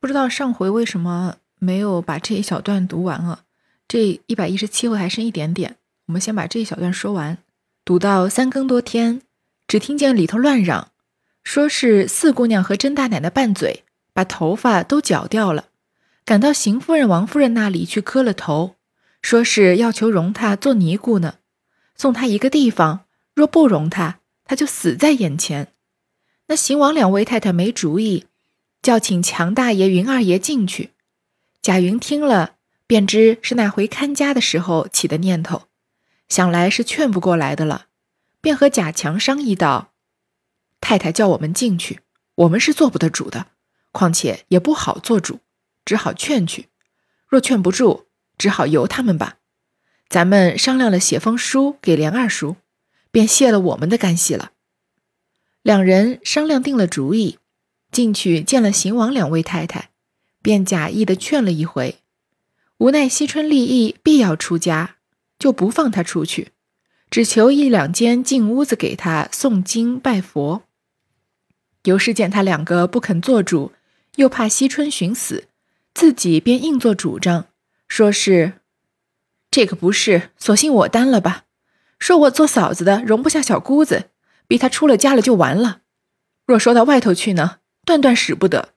不知道上回为什么没有把这一小段读完啊？这一百一十七回还剩一点点，我们先把这一小段说完。读到三更多天，只听见里头乱嚷，说是四姑娘和甄大奶奶拌嘴，把头发都绞掉了，赶到邢夫人、王夫人那里去磕了头，说是要求容她做尼姑呢，送她一个地方，若不容她，她就死在眼前。那邢王两位太太没主意。叫请强大爷、云二爷进去。贾云听了，便知是那回看家的时候起的念头，想来是劝不过来的了，便和贾强商议道：“太太叫我们进去，我们是做不得主的，况且也不好做主，只好劝去。若劝不住，只好由他们吧。咱们商量了，写封书给连二叔，便谢了我们的干系了。”两人商量定了主意。进去见了邢王两位太太，便假意的劝了一回，无奈惜春立意必要出家，就不放他出去，只求一两间进屋子给他诵经拜佛。尤氏见他两个不肯做主，又怕惜春寻死，自己便硬做主张，说是这个不是，索性我担了吧。说我做嫂子的容不下小姑子，逼他出了家了就完了。若说到外头去呢？断断使不得。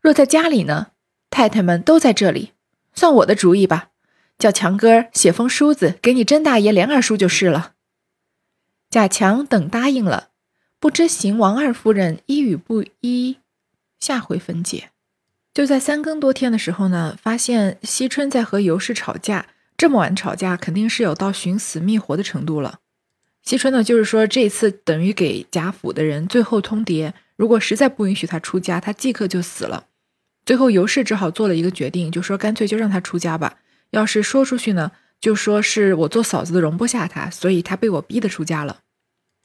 若在家里呢，太太们都在这里，算我的主意吧。叫强哥写封书子给你甄大爷、连二叔就是了。贾强等答应了，不知邢王二夫人一语不一。下回分解。就在三更多天的时候呢，发现惜春在和尤氏吵架，这么晚吵架，肯定是有到寻死觅活的程度了。惜春呢，就是说这次等于给贾府的人最后通牒。如果实在不允许他出家，他即刻就死了。最后尤氏只好做了一个决定，就说干脆就让他出家吧。要是说出去呢，就说是我做嫂子的容不下他，所以他被我逼的出家了。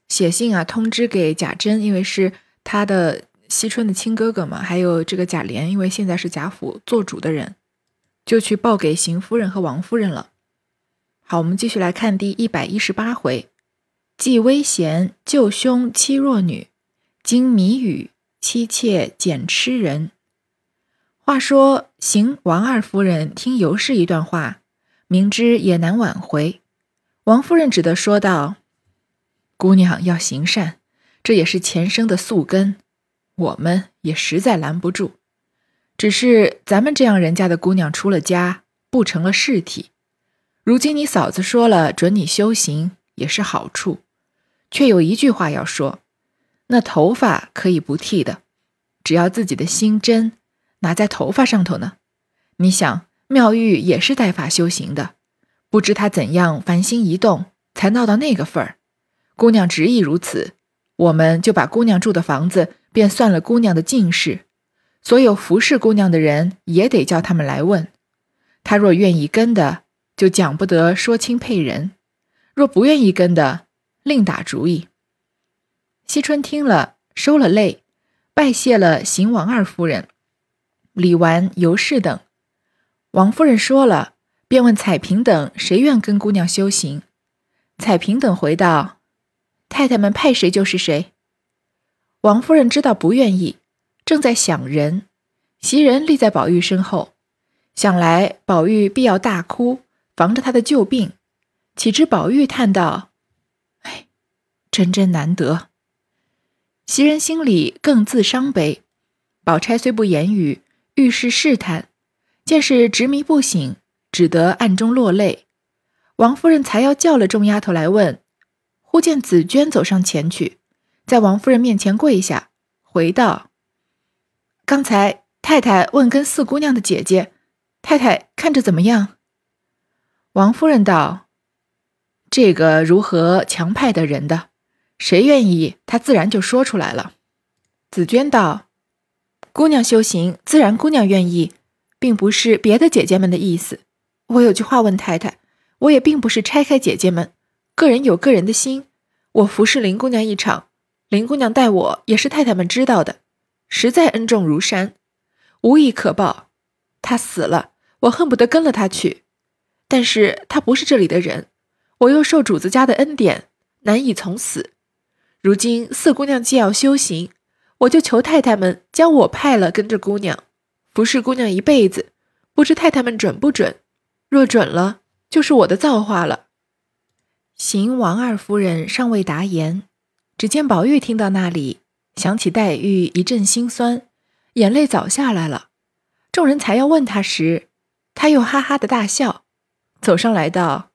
写信啊，通知给贾珍，因为是他的惜春的亲哥哥嘛，还有这个贾琏，因为现在是贾府做主的人，就去报给邢夫人和王夫人了。好，我们继续来看第一百一十八回，既危贤救兄妻弱女。经谜语，妻妾捡吃人。话说邢王二夫人听尤氏一段话，明知也难挽回。王夫人只得说道：“姑娘要行善，这也是前生的宿根，我们也实在拦不住。只是咱们这样人家的姑娘出了家，不成了事体。如今你嫂子说了准你修行，也是好处，却有一句话要说。”那头发可以不剃的，只要自己的心真，拿在头发上头呢。你想，妙玉也是带发修行的，不知她怎样凡心一动，才闹到那个份儿。姑娘执意如此，我们就把姑娘住的房子便算了姑娘的进士，所有服侍姑娘的人也得叫他们来问。她若愿意跟的，就讲不得说亲配人；若不愿意跟的，另打主意。惜春听了，收了泪，拜谢了邢王二夫人、李纨、尤氏等。王夫人说了，便问彩萍等谁愿跟姑娘修行。彩萍等回道：“太太们派谁就是谁。”王夫人知道不愿意，正在想人，袭人立在宝玉身后，想来宝玉必要大哭，防着他的旧病。岂知宝玉叹道：“，真真难得。”袭人心里更自伤悲，宝钗虽不言语，遇事试探，见是执迷不醒，只得暗中落泪。王夫人才要叫了众丫头来问，忽见紫娟走上前去，在王夫人面前跪下，回道：“刚才太太问跟四姑娘的姐姐，太太看着怎么样？”王夫人道：“这个如何强派的人的？”谁愿意，他自然就说出来了。紫娟道：“姑娘修行，自然姑娘愿意，并不是别的姐姐们的意思。我有句话问太太，我也并不是拆开姐姐们，个人有个人的心。我服侍林姑娘一场，林姑娘待我也是太太们知道的，实在恩重如山，无以可报。她死了，我恨不得跟了她去，但是她不是这里的人，我又受主子家的恩典，难以从死。”如今四姑娘既要修行，我就求太太们将我派了跟着姑娘，服侍姑娘一辈子，不知太太们准不准？若准了，就是我的造化了。邢王二夫人尚未答言，只见宝玉听到那里，想起黛玉，一阵心酸，眼泪早下来了。众人才要问他时，他又哈哈的大笑，走上来道：“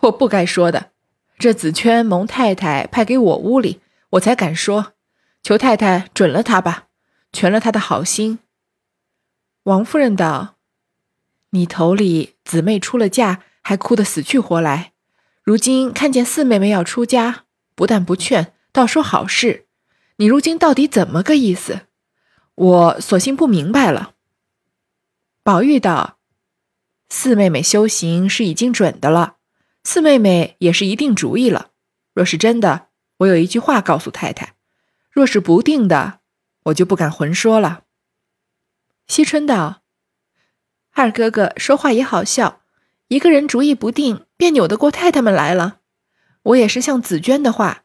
我不该说的，这紫圈蒙太太派给我屋里，我才敢说，求太太准了他吧，全了他的好心。”王夫人道：“你头里姊妹出了嫁，还哭得死去活来，如今看见四妹妹要出家，不但不劝，倒说好事。你如今到底怎么个意思？我索性不明白了。”宝玉道：“四妹妹修行是已经准的了，四妹妹也是一定主意了。若是真的，我有一句话告诉太太；若是不定的，我就不敢混说了。”惜春道：“二哥哥说话也好笑，一个人主意不定，便扭得过太太们来了。我也是像紫娟的话，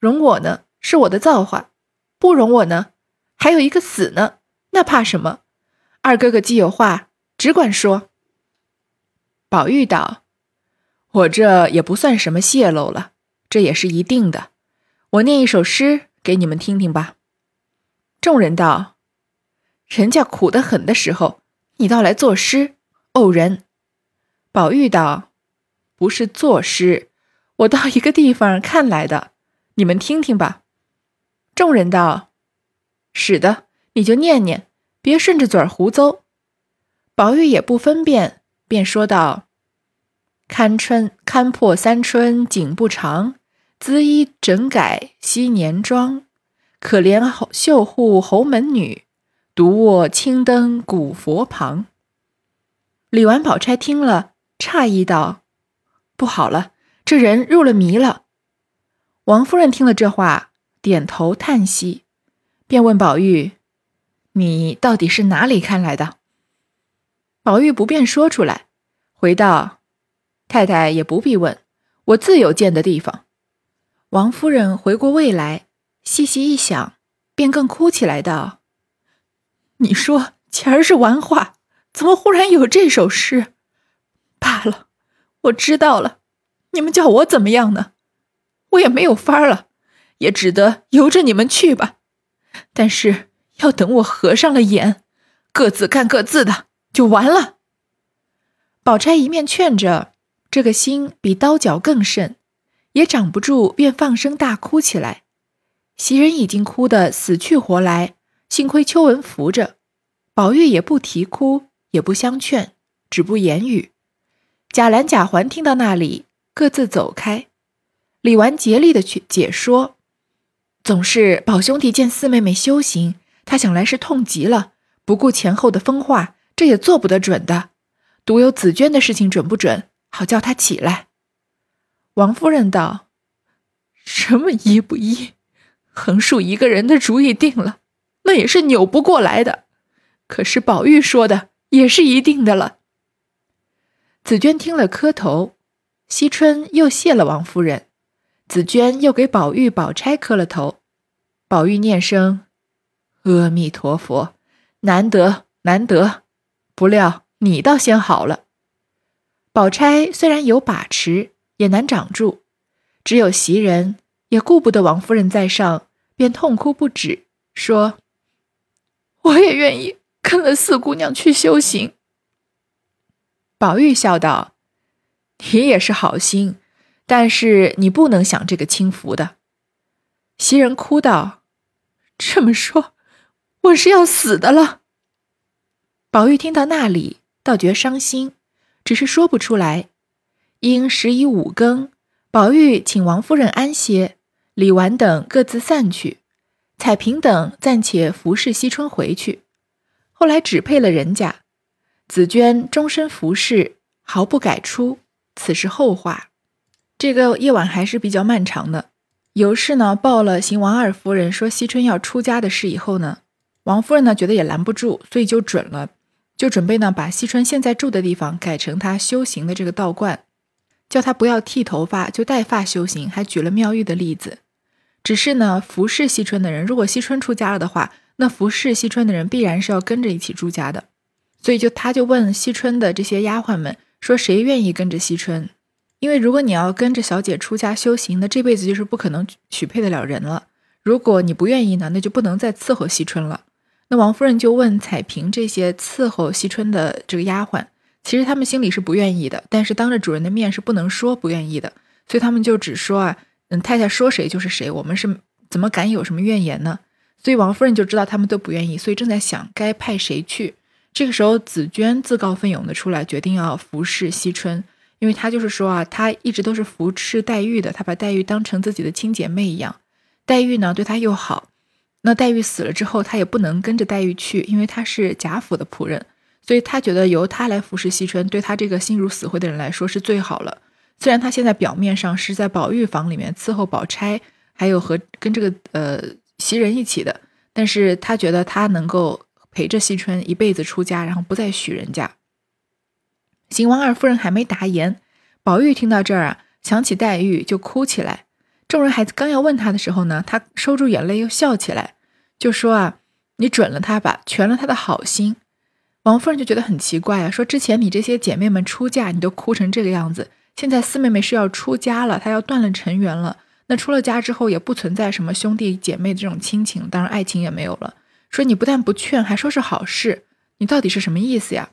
容我呢是我的造化，不容我呢，还有一个死呢，那怕什么？二哥哥既有话，只管说。”宝玉道：“我这也不算什么泄露了，这也是一定的。我念一首诗给你们听听吧。”众人道。人家苦得很的时候，你倒来作诗，偶人。宝玉道：“不是作诗，我到一个地方看来的，你们听听吧。”众人道：“使得，你就念念，别顺着嘴儿胡诌。”宝玉也不分辨，便说道：“堪春堪破三春景不长，缁衣整改昔年妆，可怜后绣户侯门女。”独卧青灯古佛旁。李纨、宝钗听了，诧异道：“不好了，这人入了迷了。”王夫人听了这话，点头叹息，便问宝玉：“你到底是哪里看来的？”宝玉不便说出来，回道：“太太也不必问，我自有见的地方。”王夫人回过味来，细细一想，便更哭起来道。你说前儿是玩话，怎么忽然有这首诗？罢了，我知道了。你们叫我怎么样呢？我也没有法儿了，也只得由着你们去吧。但是要等我合上了眼，各自干各自的，就完了。宝钗一面劝着，这个心比刀绞更甚，也长不住，便放声大哭起来。袭人已经哭得死去活来。幸亏秋文扶着，宝玉也不啼哭，也不相劝，只不言语。贾兰、贾环听到那里，各自走开。李纨竭力的去解说，总是宝兄弟见四妹妹修行，他想来是痛极了，不顾前后的风化，这也做不得准的。独有紫娟的事情准不准，好叫他起来。王夫人道：“什么依不依？横竖一个人的主意定了。”那也是扭不过来的，可是宝玉说的也是一定的了。紫娟听了磕头，惜春又谢了王夫人，紫娟又给宝玉、宝钗磕了头。宝玉念声“阿弥陀佛”，难得难得，不料你倒先好了。宝钗虽然有把持，也难掌住，只有袭人也顾不得王夫人在上，便痛哭不止，说。我也愿意跟了四姑娘去修行。宝玉笑道：“你也是好心，但是你不能享这个清福的。”袭人哭道：“这么说，我是要死的了。”宝玉听到那里，倒觉伤心，只是说不出来。因时已五更，宝玉请王夫人安歇，李纨等各自散去。彩萍等暂且服侍惜春回去，后来只配了人家。紫娟终身服侍，毫不改出。此事后话。这个夜晚还是比较漫长的。尤氏呢报了邢王二夫人说惜春要出家的事以后呢，王夫人呢觉得也拦不住，所以就准了，就准备呢把惜春现在住的地方改成她修行的这个道观，叫她不要剃头发，就带发修行，还举了妙玉的例子。只是呢，服侍惜春的人，如果惜春出家了的话，那服侍惜春的人必然是要跟着一起出家的。所以就他就问惜春的这些丫鬟们说：“谁愿意跟着惜春？因为如果你要跟着小姐出家修行，那这辈子就是不可能许配得了人了。如果你不愿意呢，那就不能再伺候惜春了。”那王夫人就问彩萍这些伺候惜春的这个丫鬟，其实他们心里是不愿意的，但是当着主人的面是不能说不愿意的，所以他们就只说啊，嗯，太太说谁就是谁，我们是怎么敢有什么怨言呢？所以王夫人就知道他们都不愿意，所以正在想该派谁去。这个时候，紫娟自告奋勇的出来，决定要服侍惜春，因为她就是说啊，她一直都是服侍黛玉的，她把黛玉当成自己的亲姐妹一样，黛玉呢对她又好。那黛玉死了之后，他也不能跟着黛玉去，因为他是贾府的仆人，所以他觉得由他来服侍惜春，对他这个心如死灰的人来说是最好了。虽然他现在表面上是在宝玉房里面伺候宝钗，还有和跟这个呃袭人一起的，但是他觉得他能够陪着惜春一辈子出家，然后不再许人家。邢王二夫人还没答言，宝玉听到这儿啊，想起黛玉就哭起来。众人还刚要问他的时候呢，他收住眼泪又笑起来。就说啊，你准了他吧，全了他的好心。王夫人就觉得很奇怪啊，说之前你这些姐妹们出嫁，你都哭成这个样子，现在四妹妹是要出家了，她要断了尘缘了。那出了家之后，也不存在什么兄弟姐妹这种亲情，当然爱情也没有了。说你不但不劝，还说是好事，你到底是什么意思呀？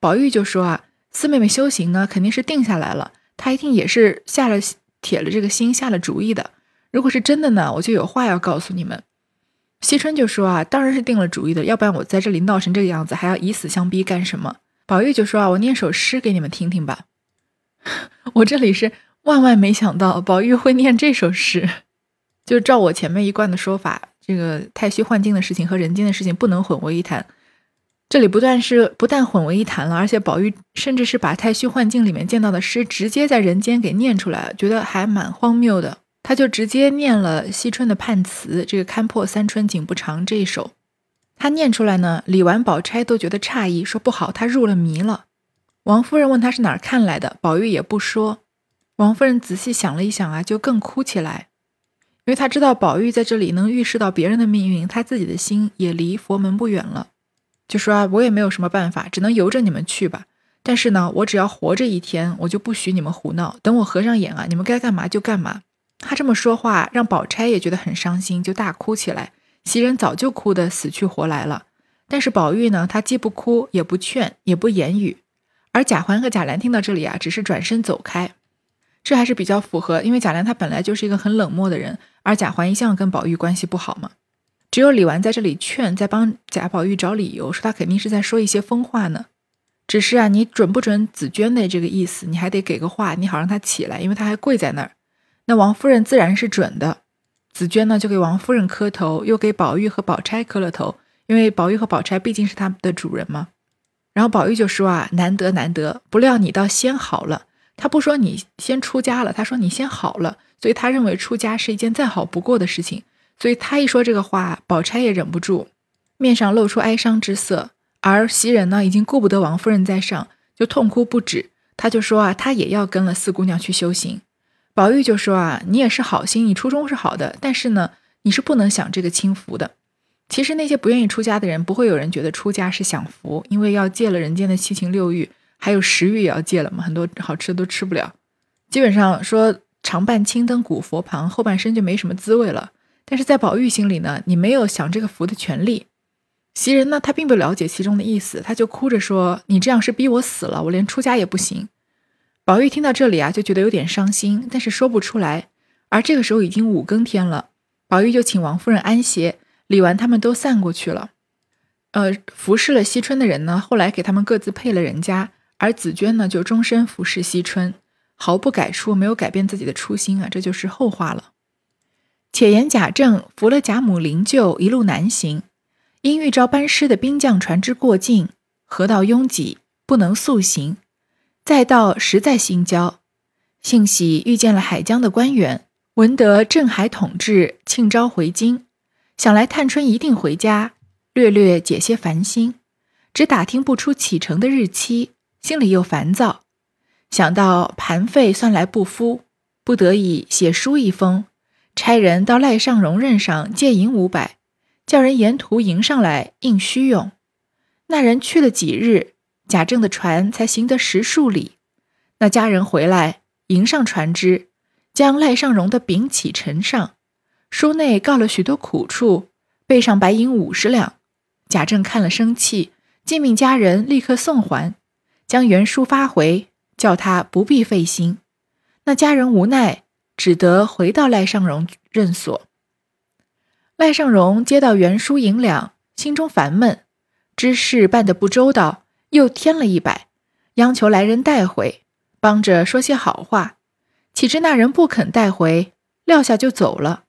宝玉就说啊，四妹妹修行呢，肯定是定下来了，她一定也是下了铁了这个心，下了主意的。如果是真的呢，我就有话要告诉你们。惜春就说啊，当然是定了主意的，要不然我在这里闹成这个样子，还要以死相逼干什么？宝玉就说啊，我念首诗给你们听听吧。我这里是万万没想到，宝玉会念这首诗。就照我前面一贯的说法，这个太虚幻境的事情和人间的事情不能混为一谈。这里不但是不但混为一谈了，而且宝玉甚至是把太虚幻境里面见到的诗直接在人间给念出来了，觉得还蛮荒谬的。他就直接念了惜春的判词，这个“看破三春景不长”这一首，他念出来呢，李纨、宝钗都觉得诧异，说不好，他入了迷了。王夫人问他是哪儿看来的，宝玉也不说。王夫人仔细想了一想啊，就更哭起来，因为她知道宝玉在这里能预示到别人的命运，他自己的心也离佛门不远了，就说啊，我也没有什么办法，只能由着你们去吧。但是呢，我只要活着一天，我就不许你们胡闹。等我合上眼啊，你们该干嘛就干嘛。他这么说话，让宝钗也觉得很伤心，就大哭起来。袭人早就哭得死去活来了，但是宝玉呢，他既不哭，也不劝，也不言语。而贾环和贾兰听到这里啊，只是转身走开。这还是比较符合，因为贾兰他本来就是一个很冷漠的人，而贾环一向跟宝玉关系不好嘛。只有李纨在这里劝，在帮贾宝玉找理由，说他肯定是在说一些疯话呢。只是啊，你准不准紫娟的这个意思，你还得给个话，你好让他起来，因为他还跪在那儿。那王夫人自然是准的，紫娟呢就给王夫人磕头，又给宝玉和宝钗磕了头，因为宝玉和宝钗毕竟是他们的主人嘛。然后宝玉就说啊，难得难得，不料你倒先好了。他不说你先出家了，他说你先好了，所以他认为出家是一件再好不过的事情。所以他一说这个话，宝钗也忍不住，面上露出哀伤之色。而袭人呢，已经顾不得王夫人在上，就痛哭不止。他就说啊，他也要跟了四姑娘去修行。宝玉就说啊，你也是好心，你初衷是好的，但是呢，你是不能享这个清福的。其实那些不愿意出家的人，不会有人觉得出家是享福，因为要戒了人间的七情六欲，还有食欲也要戒了嘛，很多好吃的都吃不了。基本上说常伴青灯古佛旁，后半生就没什么滋味了。但是在宝玉心里呢，你没有享这个福的权利。袭人呢，他并不了解其中的意思，他就哭着说：“你这样是逼我死了，我连出家也不行。”宝玉听到这里啊，就觉得有点伤心，但是说不出来。而这个时候已经五更天了，宝玉就请王夫人安歇，李纨他们都散过去了。呃，服侍了惜春的人呢，后来给他们各自配了人家，而紫娟呢，就终身服侍惜春，毫不改出，没有改变自己的初心啊，这就是后话了。且言贾政扶了贾母灵柩一路南行，因遇着班师的兵将船只过境，河道拥挤，不能速行。再到实在心焦，幸喜遇见了海疆的官员，闻得镇海统治庆招回京，想来探春一定回家，略略解些烦心，只打听不出启程的日期，心里又烦躁，想到盘费算来不敷，不得已写书一封，差人到赖尚荣任上借银五百，叫人沿途迎上来应需用。那人去了几日，贾政的船才行得十数里。那家人回来迎上船只，将赖尚荣的禀启呈上，书内告了许多苦处，背上白银五十两。贾政看了生气，即命家人立刻送还，将原书发回，叫他不必费心。那家人无奈，只得回到赖尚荣任所。赖尚荣接到原书银两，心中烦闷，知事办得不周到，又添了一百，央求来人带回，帮着说些好话。岂知那人不肯带回，撂下就走了。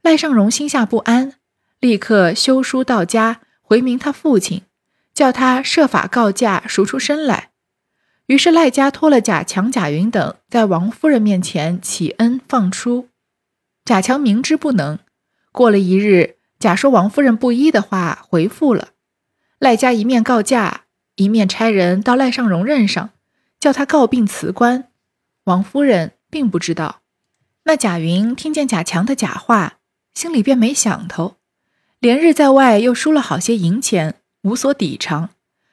赖尚荣心下不安，立刻修书到家，回明他父亲，叫他设法告假赎出身来。于是赖家托了贾强、贾云等，在王夫人面前启恩放出。贾强明知不能。过了一日，贾说王夫人不依的话回复了赖家，一面告假，一面差人到赖尚荣任上，叫他告病辞官。王夫人并不知道。那贾云听见贾强的假话，心里便没想头，连日在外又输了好些银钱，无所抵偿，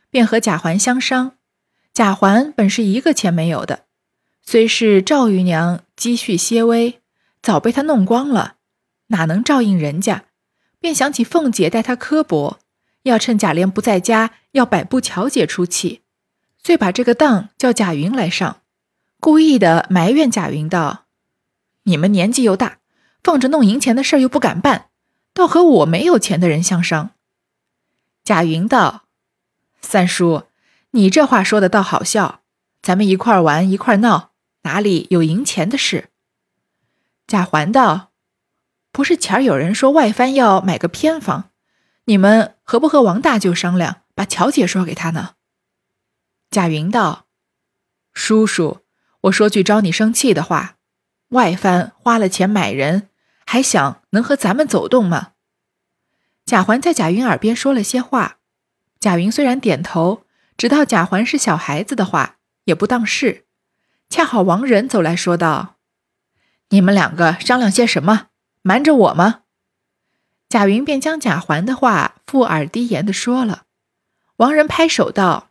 便和贾环相商。贾环本是一个钱没有的，虽是赵姨娘积蓄些微，早被他弄光了。哪能照应人家？便想起凤姐待他刻薄，要趁贾琏不在家，要摆布巧姐出气，遂把这个当叫贾云来上，故意的埋怨贾云道：“你们年纪又大，放着弄银钱的事又不敢办，倒和我没有钱的人相商。”贾云道：“三叔，你这话说的倒好笑，咱们一块玩一块闹，哪里有赢钱的事？”贾环道。不是前儿有人说外藩要买个偏房，你们何不和王大舅商量，把乔姐说给他呢？贾云道：“叔叔，我说句招你生气的话，外藩花了钱买人，还想能和咱们走动吗？”贾环在贾云耳边说了些话，贾云虽然点头，知道贾环是小孩子的话，也不当事。恰好王仁走来说道：“你们两个商量些什么？”瞒着我吗？贾云便将贾环的话附耳低言的说了。王仁拍手道：“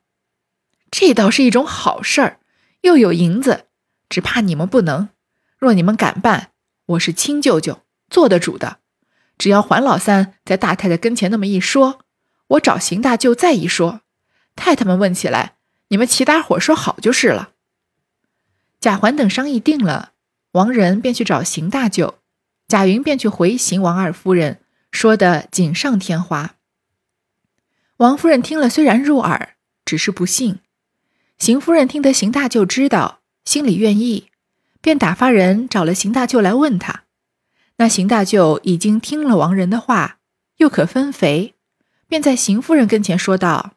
这倒是一种好事儿，又有银子，只怕你们不能。若你们敢办，我是亲舅舅，做得主的。只要环老三在大太太跟前那么一说，我找邢大舅再一说，太太们问起来，你们齐大伙说好就是了。”贾环等商议定了，王仁便去找邢大舅。贾云便去回邢王二夫人，说的锦上添花。王夫人听了，虽然入耳，只是不信。邢夫人听得邢大舅知道，心里愿意，便打发人找了邢大舅来问他。那邢大舅已经听了王仁的话，又可分肥，便在邢夫人跟前说道：“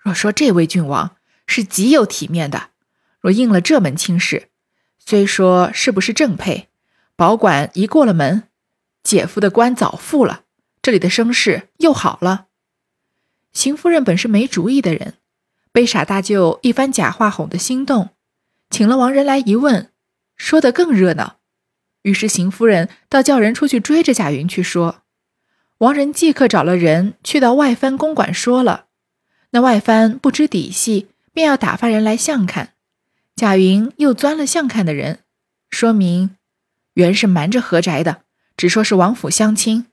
若说这位郡王是极有体面的，若应了这门亲事，虽说是不是正配。”保管一过了门，姐夫的官早复了，这里的声势又好了。邢夫人本是没主意的人，被傻大舅一番假话哄得心动，请了王仁来一问，说得更热闹。于是邢夫人倒叫人出去追着贾云去说，王仁即刻找了人去到外藩公馆说了。那外藩不知底细，便要打发人来相看。贾云又钻了相看的人，说明。原是瞒着何宅的，只说是王府相亲。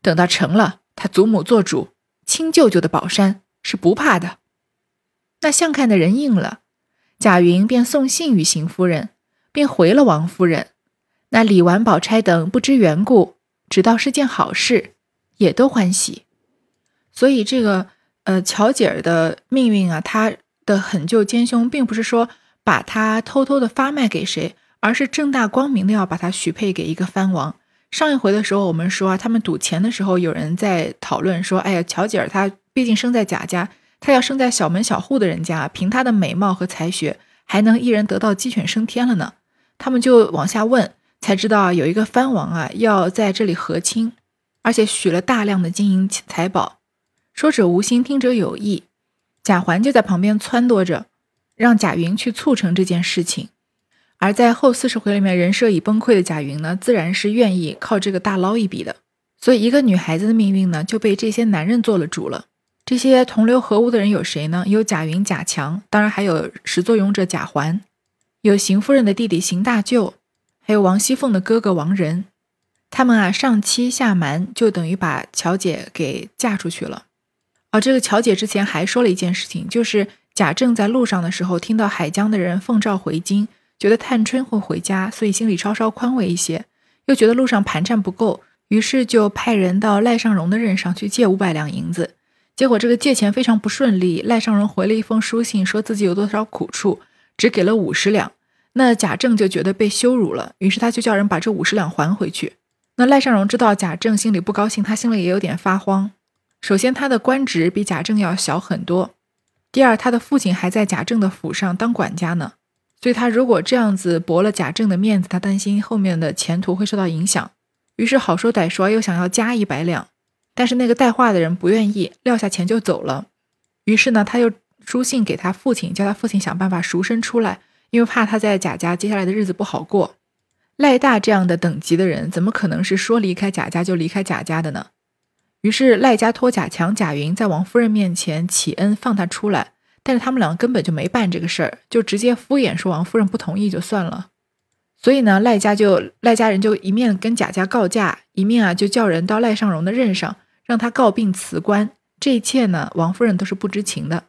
等到成了，他祖母做主，亲舅舅的宝山是不怕的。那相看的人应了，贾云便送信与邢夫人，便回了王夫人。那李纨、宝钗等不知缘故，只道是件好事，也都欢喜。所以这个呃，乔姐儿的命运啊，她的狠救奸凶，并不是说把她偷偷的发卖给谁。而是正大光明的要把她许配给一个藩王。上一回的时候，我们说啊，他们赌钱的时候，有人在讨论说：“哎呀，乔姐儿她毕竟生在贾家，她要生在小门小户的人家，凭她的美貌和才学，还能一人得到鸡犬升天了呢。”他们就往下问，才知道有一个藩王啊要在这里和亲，而且许了大量的金银财宝。说者无心，听者有意。贾环就在旁边撺掇着，让贾云去促成这件事情。而在后四十回里面，人设已崩溃的贾云呢，自然是愿意靠这个大捞一笔的，所以一个女孩子的命运呢，就被这些男人做了主了。这些同流合污的人有谁呢？有贾云、贾强，当然还有始作俑者贾环，有邢夫人的弟弟邢大舅，还有王熙凤的哥哥王仁。他们啊，上欺下瞒，就等于把乔姐给嫁出去了。哦，这个乔姐之前还说了一件事情，就是贾政在路上的时候，听到海江的人奉诏回京，觉得探春会回家，所以心里稍稍宽慰一些，又觉得路上盘缠不够，于是就派人到赖尚荣的任上去借五百两银子。结果这个借钱非常不顺利，赖尚荣回了一封书信，说自己有多少苦处，只给了五十两。那贾政就觉得被羞辱了，于是他就叫人把这五十两还回去。那赖尚荣知道贾政心里不高兴，他心里也有点发慌。首先，他的官职比贾政要小很多；第二，他的父亲还在贾政的府上当管家呢，所以他如果这样子驳了贾政的面子，他担心后面的前途会受到影响。于是好说歹说，又想要加一百两，但是那个带话的人不愿意，撂下钱就走了。于是呢，他又书信给他父亲，叫他父亲想办法赎身出来，因为怕他在贾家接下来的日子不好过。赖大这样的等级的人，怎么可能是说离开贾家就离开贾家的呢？于是赖家托贾强、贾云在王夫人面前启恩放他出来，但是他们两个根本就没办这个事儿，就直接敷衍说王夫人不同意就算了。所以呢，赖家就赖家人就一面跟贾家告假，一面啊就叫人到赖尚荣的任上让他告病辞官。这一切呢，王夫人都是不知情的。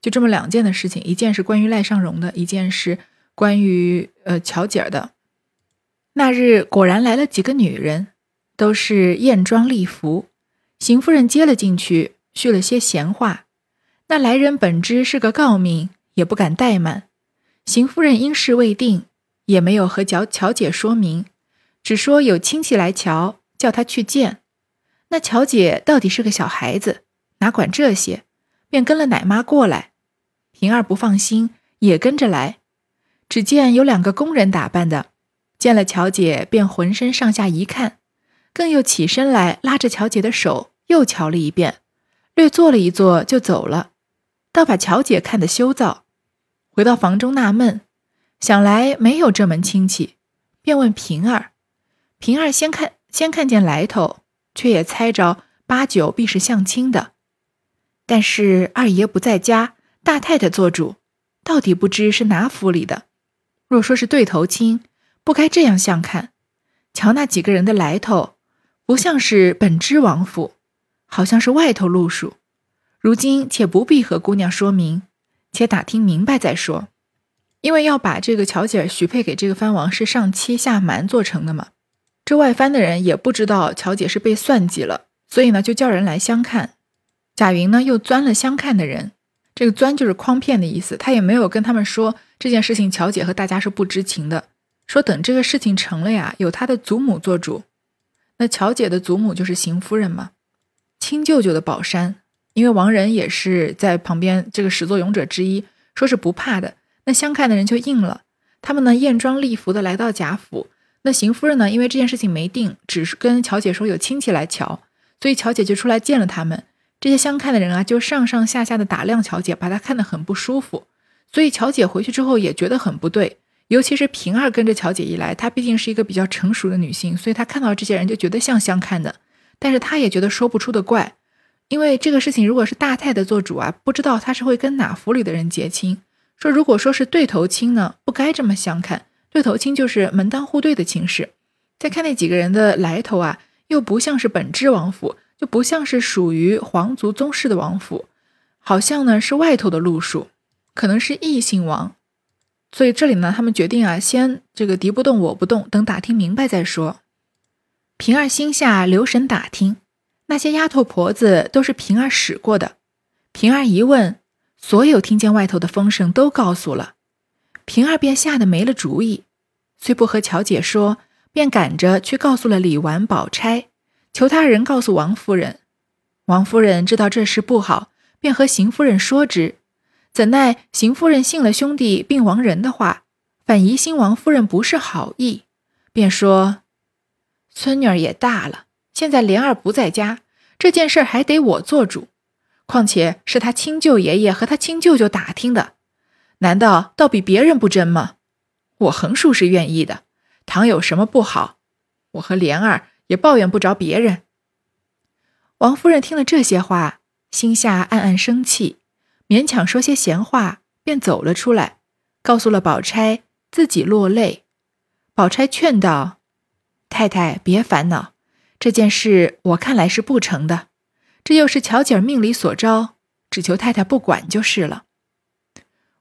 就这么两件的事情，一件是关于赖尚荣的，一件是关于呃乔姐儿的。那日果然来了几个女人，都是艳妆丽服。邢夫人接了进去，叙了些闲话。那来人本知是个诰命，也不敢怠慢。邢夫人因事未定，也没有和乔乔姐说明，只说有亲戚来瞧，叫她去见。那乔姐到底是个小孩子，哪管这些，便跟了奶妈过来。平儿不放心，也跟着来。只见有两个工人打扮的。见了乔姐，便浑身上下一看，更又起身来拉着乔姐的手，又瞧了一遍，略坐了一坐就走了，倒把乔姐看得羞躁。回到房中纳闷，想来没有这门亲戚，便问平儿。平儿先看先看见来头，却也猜着八九必是相亲的，但是二爷不在家，大太太做主，到底不知是哪府里的。若说是对头亲。不该这样相看，瞧那几个人的来头，不像是本知王府，好像是外头路数。如今且不必和姑娘说明，且打听明白再说。因为要把这个乔姐许配给这个藩王，是上欺下瞒做成的嘛。这外藩的人也不知道乔姐是被算计了，所以呢就叫人来相看。贾云呢又钻了相看的人，这个钻就是诓骗的意思。他也没有跟他们说这件事情，乔姐和大家是不知情的。说等这个事情成了呀，有他的祖母做主。那乔姐的祖母就是邢夫人嘛，亲舅舅的宝山。因为王仁也是在旁边这个始作俑者之一，说是不怕的。那相看的人就应了，他们呢艳装丽服的来到贾府。那邢夫人呢，因为这件事情没定，只是跟乔姐说有亲戚来瞧，所以乔姐就出来见了他们。这些相看的人啊，就上上下下的打量乔姐，把她看得很不舒服。所以乔姐回去之后也觉得很不对。尤其是平儿跟着乔姐一来，她毕竟是一个比较成熟的女性，所以她看到这些人就觉得像相看的，但是她也觉得说不出的怪，因为这个事情如果是大太太做主啊，不知道她是会跟哪府里的人结亲。说如果说是对头亲呢，不该这么相看，对头亲就是门当户对的亲事。再看那几个人的来头啊，又不像是本支王府，就不像是属于皇族宗室的王府，好像呢是外头的路数，可能是异姓王。所以这里呢，他们决定啊，先这个敌不动我不动，等打听明白再说。平儿心下留神打听，那些丫头婆子都是平儿使过的。平儿一问，所有听见外头的风声都告诉了。平儿便吓得没了主意，虽不和乔姐说，便赶着去告诉了李纨、宝钗，求他人告诉王夫人。王夫人知道这事不好，便和邢夫人说之。怎奈邢夫人信了兄弟病亡人的话，反疑心王夫人不是好意，便说：“孙女儿也大了，现在莲儿不在家，这件事还得我做主。况且是他亲舅爷爷和他亲舅舅打听的，难道倒比别人不真吗？我横竖是愿意的，倘有什么不好，我和莲儿也抱怨不着别人。王夫人听了这些话，心下暗暗生气，勉强说些闲话，便走了出来，告诉了宝钗，自己落泪。宝钗劝道：“太太别烦恼，这件事我看来是不成的，这又是巧姐儿命里所招，只求太太不管就是了。”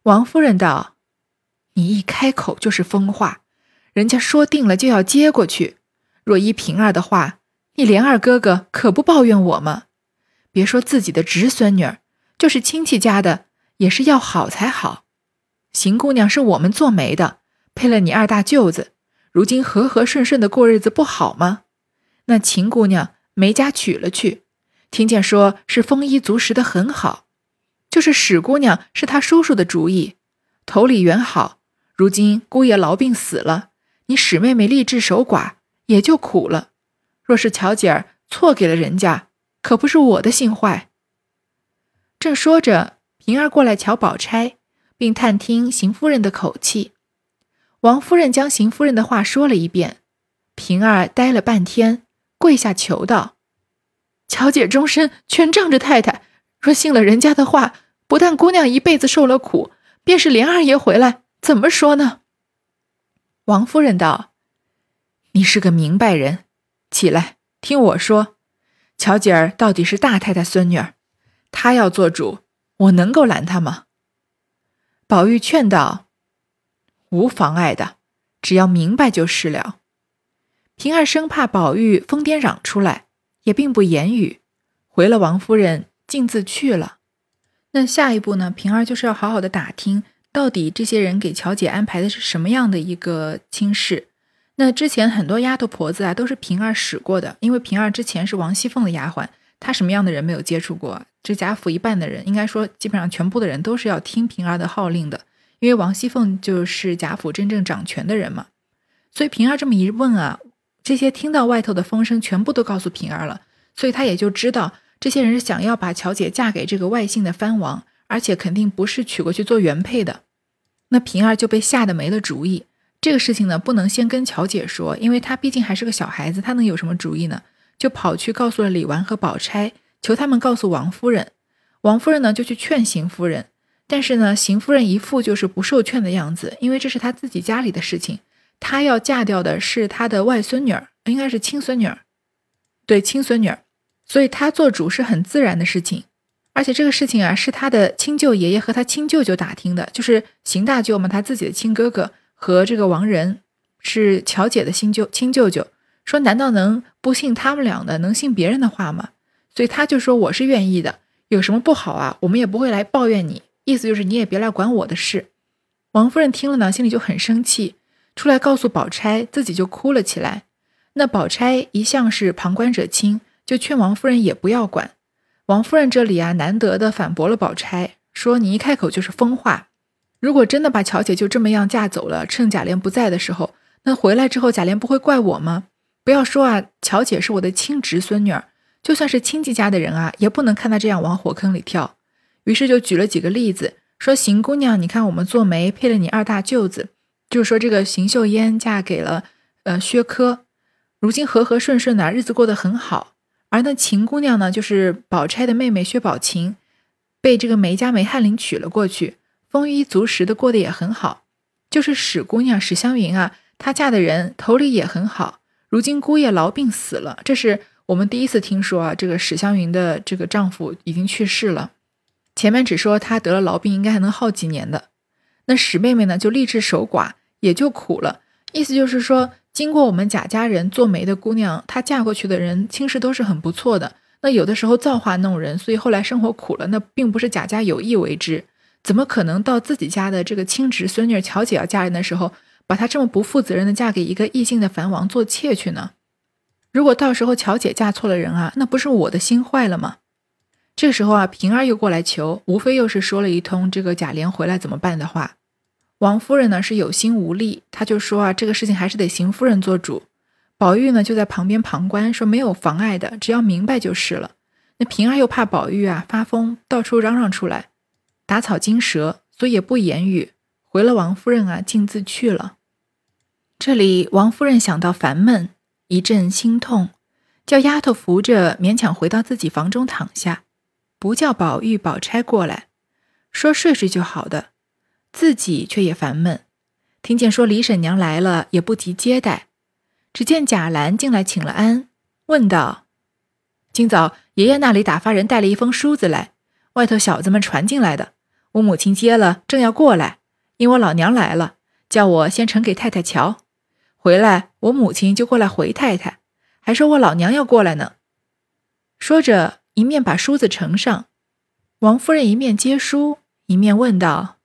王夫人道：“你一开口就是疯话，人家说定了就要接过去。若依平儿的话，你莲二哥哥可不抱怨我吗？别说自己的侄孙女儿，就是亲戚家的，也是要好才好。邢姑娘是我们做媒的，配了你二大舅子。”如今和和顺顺的过日子不好吗？那秦姑娘梅家娶了去，听见说是丰衣足食的很好，就是史姑娘是她叔叔的主意，头里原好。如今姑爷痨病死了，你史妹妹立志守寡，也就苦了。若是巧姐儿错给了人家，可不是我的心坏。正说着，平儿过来瞧宝钗，并探听邢夫人的口气。王夫人将邢夫人的话说了一遍，平儿呆了半天，跪下求道：“乔姐终身全仗着太太，若信了人家的话，不但姑娘一辈子受了苦，便是莲二爷回来，怎么说呢？”王夫人道：“你是个明白人，起来听我说。乔姐儿到底是大太太孙女儿，她要做主，我能够拦她吗？”宝玉劝道。无妨碍的，只要明白就是了。平儿生怕宝玉疯癫嚷出来，也并不言语，回了王夫人，径自去了。那下一步呢？平儿就是要好好的打听，到底这些人给乔姐安排的是什么样的一个亲事。那之前很多丫头婆子啊，都是平儿使过的，因为平儿之前是王熙凤的丫鬟，他什么样的人没有接触过？这贾府一半的人，应该说基本上全部的人都是要听平儿的号令的。因为王熙凤就是贾府真正掌权的人嘛，所以平儿这么一问啊，这些听到外头的风声全部都告诉平儿了，所以他也就知道这些人是想要把乔姐嫁给这个外姓的藩王，而且肯定不是娶过去做原配的。那平儿就被吓得没了主意。这个事情呢，不能先跟乔姐说，因为她毕竟还是个小孩子，她能有什么主意呢？就跑去告诉了李纨和宝钗，求他们告诉王夫人。王夫人呢，就去劝邢夫人。但是呢，邢夫人一副就是不受劝的样子，因为这是她自己家里的事情，她要嫁掉的是她的外孙女儿，应该是亲孙女儿，对，亲孙女儿，所以她做主是很自然的事情。而且这个事情啊，是她的亲舅爷爷和她亲舅舅打听的，就是邢大舅嘛，他自己的亲哥哥和这个王仁是乔姐的新舅亲舅舅，说难道能不信他们俩的，能信别人的话吗？所以他就说我是愿意的，有什么不好啊，我们也不会来抱怨你。意思就是你也别来管我的事。王夫人听了呢，心里就很生气，出来告诉宝钗，自己就哭了起来。那宝钗一向是旁观者清，就劝王夫人也不要管。王夫人这里啊，难得的反驳了宝钗，说你一开口就是疯话。如果真的把乔姐就这么样嫁走了，趁贾琏不在的时候，那回来之后贾琏不会怪我吗？不要说啊，乔姐是我的亲侄孙女儿，就算是亲戚家的人啊，也不能看她这样往火坑里跳。于是就举了几个例子，说邢姑娘，你看我们做媒配了你二大舅子，就是说这个邢岫烟嫁给了呃薛科，如今和和顺顺的日子过得很好。而那秦姑娘呢，就是宝钗的妹妹薛宝琴，被这个梅家梅翰林娶了过去，丰衣足食的过得也很好。就是史姑娘史湘云啊，她嫁的人头里也很好，如今姑爷痨病死了，这是我们第一次听说啊，这个史湘云的这个丈夫已经去世了。前面只说她得了痨病，应该还能好几年的。那史妹妹呢，就立志守寡，也就苦了。意思就是说，经过我们贾家人做媒的姑娘，她嫁过去的人亲事都是很不错的。那有的时候造化弄人，所以后来生活苦了。那并不是贾家有意为之，怎么可能到自己家的这个亲侄孙女乔姐要嫁人的时候，把她这么不负责任的嫁给一个异姓的藩王做妾去呢？如果到时候乔姐嫁错了人啊，那不是我的心坏了吗？这时候啊，平儿又过来求，无非又是说了一通这个贾琏回来怎么办的话。王夫人呢是有心无力，她就说啊，这个事情还是得邢夫人做主。宝玉呢就在旁边旁观，说没有妨碍的，只要明白就是了。那平儿又怕宝玉啊发疯，到处嚷嚷出来，打草惊蛇，所以也不言语，回了王夫人啊，径自去了。这里王夫人想到烦闷，一阵心痛，叫丫头扶着，勉强回到自己房中躺下，不叫宝玉、宝钗过来，说睡睡就好的，自己却也烦闷。听见说李婶娘来了，也不急接待。只见贾兰进来请了安，问道：“今早爷爷那里打发人带了一封书子来，外头小子们传进来的。我母亲接了，正要过来，因我老娘来了，叫我先呈给太太瞧。回来，我母亲就过来回太太。”还说我老娘要过来呢，说着一面把梳子呈上，王夫人一面接书，一面问道：“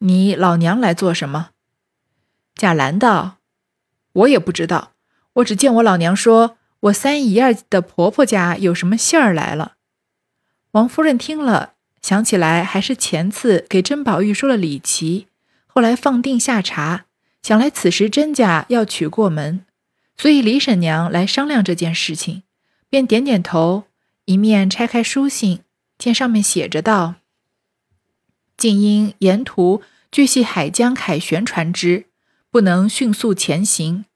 你老娘来做什么？”贾兰道：“我也不知道，我只见我老娘说我三姨儿的婆婆家有什么信儿来了。”王夫人听了，想起来还是前次给甄宝玉说了李琦，后来放定下茶，想来此时甄家要娶过门。所以李婶娘来商量这件事情，便点点头，一面拆开书信，见上面写着道：“竟因沿途俱系海江凯旋船只，不能迅速前行。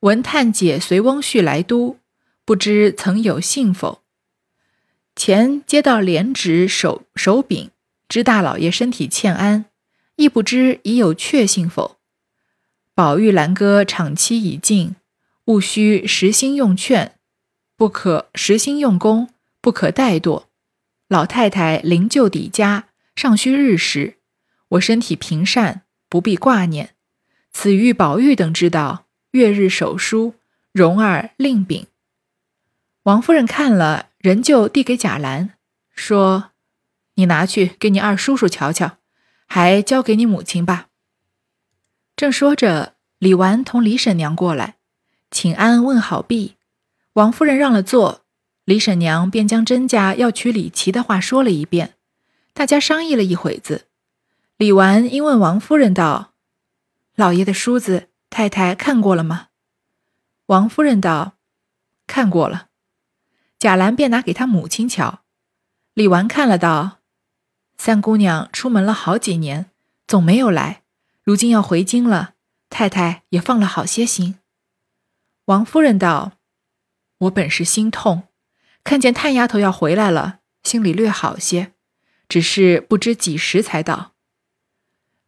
闻探姐随翁婿来都，不知曾有信否？前接到连旨手手柄，知大老爷身体欠安，亦不知已有确信否？宝玉兰哥场期已尽。”务须实心用劝，不可实心用功，不可怠惰。老太太灵柩抵家，尚需日时。我身体平善，不必挂念。此欲宝玉等知道，月日手书，容儿令禀。王夫人看了，仍旧递给贾兰，说：“你拿去给你二叔叔瞧瞧，还交给你母亲吧。”正说着，李纨同李婶娘过来。请安问好毕，王夫人让了座，李婶娘便将甄家要娶李琦的话说了一遍。大家商议了一会子，李纨因问王夫人道：“老爷的梳子，太太看过了吗？”王夫人道：“看过了。”贾兰便拿给他母亲瞧，李纨看了道：“三姑娘出门了好几年，总没有来，如今要回京了，太太也放了好些心。”王夫人道：“我本是心痛，看见探丫头要回来了，心里略好些，只是不知几时才到。”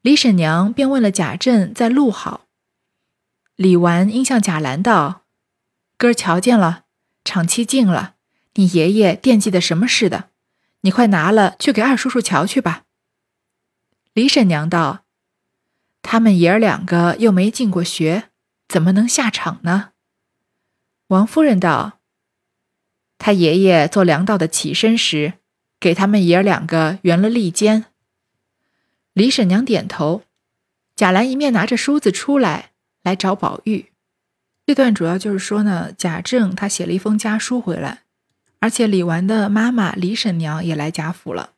李婶娘便问了贾政在路好。李纨应向贾兰道：“哥儿瞧见了，场期近了，你爷爷惦记的什么似的？你快拿了去给二叔叔瞧去吧。”李婶娘道：“他们爷儿两个又没进过学，怎么能下场呢？”王夫人道：“他爷爷做粮道的起身时，给他们爷儿两个圆了利肩。”李婶娘点头。贾兰一面拿着梳子出来，来找宝玉。这段主要就是说呢，贾政他写了一封家书回来，而且李纨的妈妈李婶娘也来贾府了。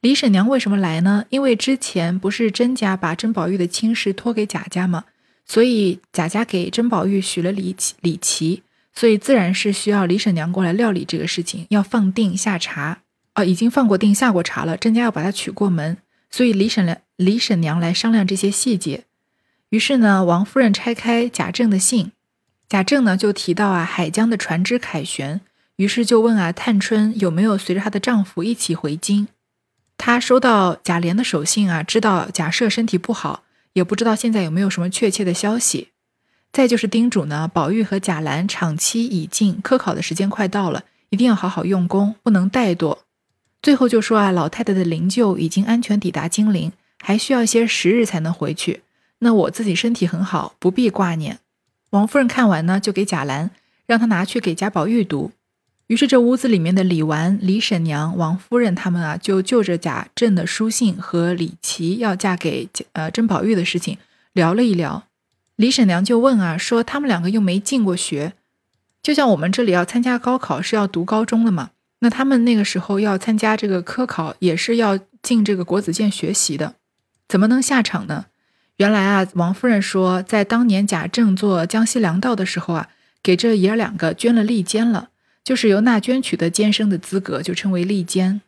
李婶娘为什么来呢？因为之前不是甄家把甄宝玉的亲事托给贾家吗？所以贾家给甄宝玉许了李李琦。所以自然是需要李婶娘过来料理这个事情，要放定下茶哦，已经放过定下过茶了。甄家要把他娶过门，所以李婶娘李婶娘来商量这些细节。于是呢，王夫人拆开贾政的信，贾政呢就提到啊海江的船只凯旋，于是就问啊探春有没有随着她的丈夫一起回京。她收到贾琏的手信啊，知道贾赦身体不好，也不知道现在有没有什么确切的消息。再就是叮嘱呢，宝玉和贾兰场期已尽，科考的时间快到了，一定要好好用功，不能怠惰。最后就说啊，老太太的灵柩已经安全抵达金陵，还需要一些时日才能回去。那我自己身体很好，不必挂念。王夫人看完呢，就给贾兰，让他拿去给贾宝玉读。于是这屋子里面的李纨、李婶娘、王夫人他们啊，就就着贾政的书信和李琦要嫁给呃甄宝玉的事情聊了一聊。李婶娘就问啊，说他们两个又没进过学，就像我们这里要参加高考是要读高中的嘛，那他们那个时候要参加这个科考也是要进这个国子监学习的，怎么能下场呢？原来啊，王夫人说，在当年贾政做江西粮道的时候啊，给这爷儿两个捐了吏监了，就是由纳捐取得监生的资格，就称为吏监。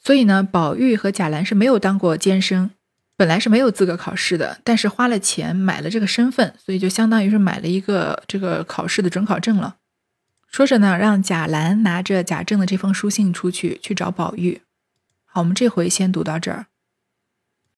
所以呢，宝玉和贾兰是没有当过监生。本来是没有资格考试的，但是花了钱买了这个身份，所以就相当于是买了一个这个考试的准考证了。说着呢，让贾兰拿着贾政的这封书信出去去找宝玉。好，我们这回先读到这儿。